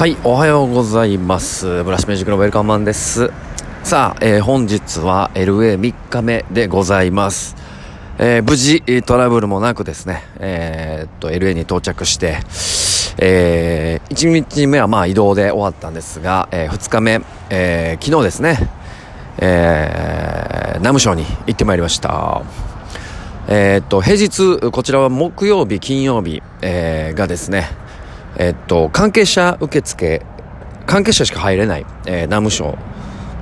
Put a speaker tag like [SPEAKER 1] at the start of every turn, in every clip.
[SPEAKER 1] はい、おはようございます。ブラシュミュージックのウェルカムマンです。さあ、えー、本日は LA3 日目でございます。えー、無事トラブルもなくですね、えー、っと、LA に到着して、えー、1日目はまあ移動で終わったんですが、え、2日目、え、昨日ですね、えー、ナム省に行ってまいりました。え、っと、平日、こちらは木曜日、金曜日、え、がですね、えっと、関係者受付、関係者しか入れない、えー、ナム省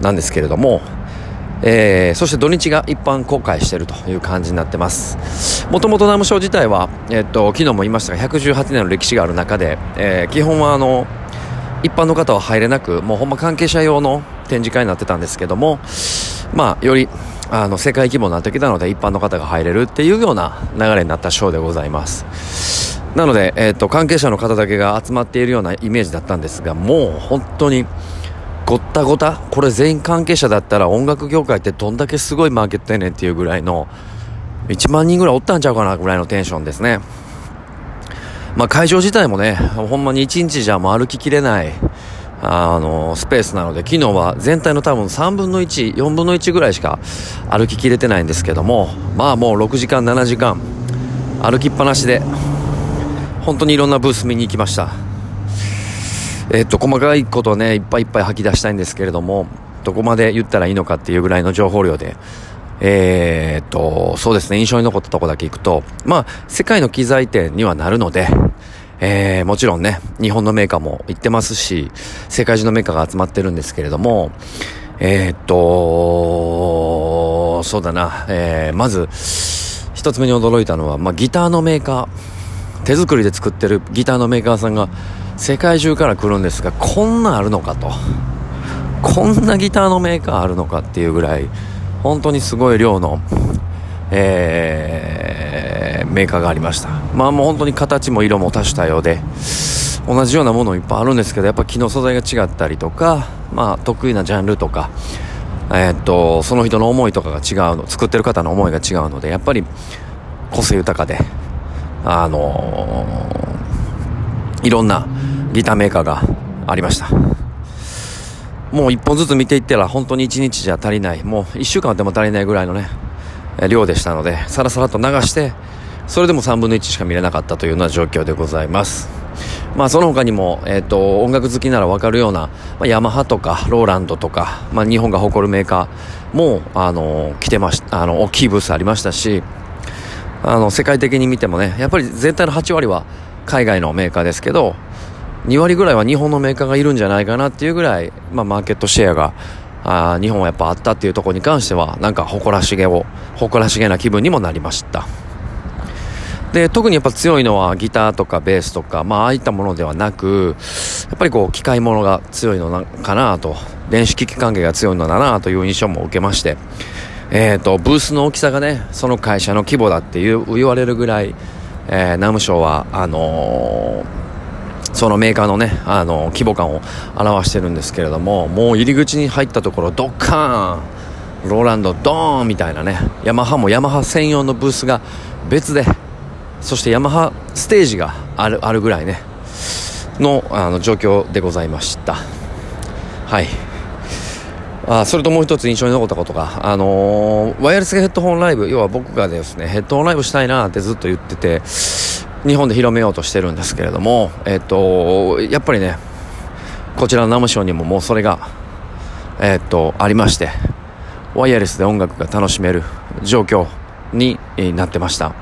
[SPEAKER 1] なんですけれども、えー、そして土日が一般公開しているという感じになってます。もともとナム省自体は、えっと、昨日も言いましたが、118年の歴史がある中で、えー、基本はあの、一般の方は入れなく、もうほんま関係者用の展示会になってたんですけども、まあ、より、あの、世界規模になってきたので、一般の方が入れるっていうような流れになったショーでございます。なので、えっ、ー、と、関係者の方だけが集まっているようなイメージだったんですが、もう本当に、ごったごた、これ全員関係者だったら音楽業界ってどんだけすごいマーケットやねんっていうぐらいの、1万人ぐらいおったんちゃうかなぐらいのテンションですね。まあ会場自体もね、ほんまに1日じゃもう歩ききれない、あの、スペースなので、昨日は全体の多分3分の1、4分の1ぐらいしか歩ききれてないんですけども、まあもう6時間、7時間、歩きっぱなしで、本当にいろんなブース見に行きました。えっと、細かいことね、いっぱいいっぱい吐き出したいんですけれども、どこまで言ったらいいのかっていうぐらいの情報量で、えー、っと、そうですね、印象に残ったとこだけ行くと、まあ、世界の機材店にはなるので、えー、もちろんね、日本のメーカーも行ってますし、世界中のメーカーが集まってるんですけれども、えー、っと、そうだな、えー、まず、一つ目に驚いたのは、まあ、ギターのメーカー、手作りで作ってるギターのメーカーさんが世界中から来るんですがこんなんあるのかと。こんなギターのメーカーあるのかっていうぐらい本当にすごい量の、えー、メーカーがありました。まあもう本当に形も色も多種多様で同じようなものいっぱいあるんですけどやっぱ木の素材が違ったりとかまあ得意なジャンルとかえー、っとその人の思いとかが違うの作ってる方の思いが違うのでやっぱり個性豊かであのー、いろんなギターメーカーがありました。もう一本ずつ見ていったら本当に一日じゃ足りない、もう一週間でも足りないぐらいのね、量でしたので、さらさらと流して、それでも3分の1しか見れなかったというような状況でございます。まあその他にも、えっ、ー、と、音楽好きならわかるような、まあ、ヤマハとか、ローランドとか、まあ日本が誇るメーカーも、あの、来てましたあの、大きいブースありましたし、あの世界的に見てもねやっぱり全体の8割は海外のメーカーですけど2割ぐらいは日本のメーカーがいるんじゃないかなっていうぐらい、まあ、マーケットシェアがあ日本はやっぱあったっていうところに関してはなんか誇らしげを誇らしげな気分にもなりました。で特にやっぱ強いのはギターとかベースとか、まあ、ああいったものではなくやっぱりこう機械物が強いのかなと電子機器関係が強いのだなという印象も受けましてえ、ー、と、ブースの大きさがね、その会社の規模だっていう言われるぐらい、えー、ナム省は、あのー、そのメーカーのね、あの規模感を表してるんですけれども、もう入り口に入ったところ、ドッカーンローランド、ドーンみたいなね、ヤマハもヤマハ専用のブースが別で、そしてヤマハステージがある、あるぐらいね、の、あの、状況でございました。はい。あそれともう一つ印象に残ったことが、あのー、ワイヤレスヘッドホンライブ、要は僕がですね、ヘッドホンライブしたいなってずっと言ってて、日本で広めようとしてるんですけれども、えっ、と、やっぱりね、こちらのナムションにももうそれが、えっ、と、ありまして、ワイヤレスで音楽が楽しめる状況になってました。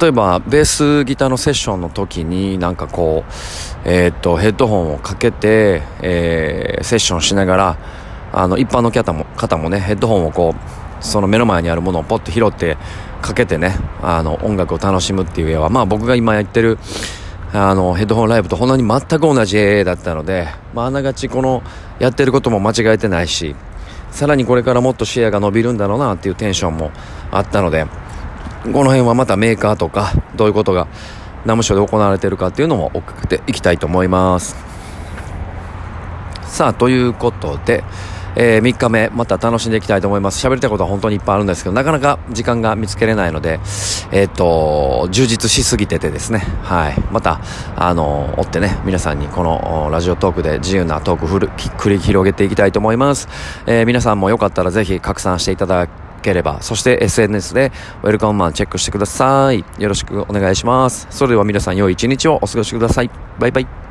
[SPEAKER 1] 例えば、ベースギターのセッションの時になんかこう、えっ、と、ヘッドホンをかけて、えー、セッションしながら、あの一般の方も方もねヘッドホンをこうその目の前にあるものをポッと拾ってかけてねあの音楽を楽しむっていう絵はまあ僕が今やってるあのヘッドホンライブとほんのに全く同じ絵だったので、まあ、あながちこのやってることも間違えてないしさらにこれからもっとシェアが伸びるんだろうなっていうテンションもあったのでこの辺はまたメーカーとかどういうことがナムショで行われてるかっていうのも送っていきたいと思います。さあということでえー、3日目、また楽しんでいきたいと思います。喋りたいことは本当にいっぱいあるんですけど、なかなか時間が見つけれないので、えっ、と、充実しすぎててですね、はい。また、あの、追ってね、皆さんにこのラジオトークで自由なトークふる繰り広げていきたいと思います。えー、皆さんもよかったらぜひ拡散していただければ、そして SNS でウェルカムマンチェックしてください。よろしくお願いします。それでは皆さん良い一日をお過ごしください。バイバイ。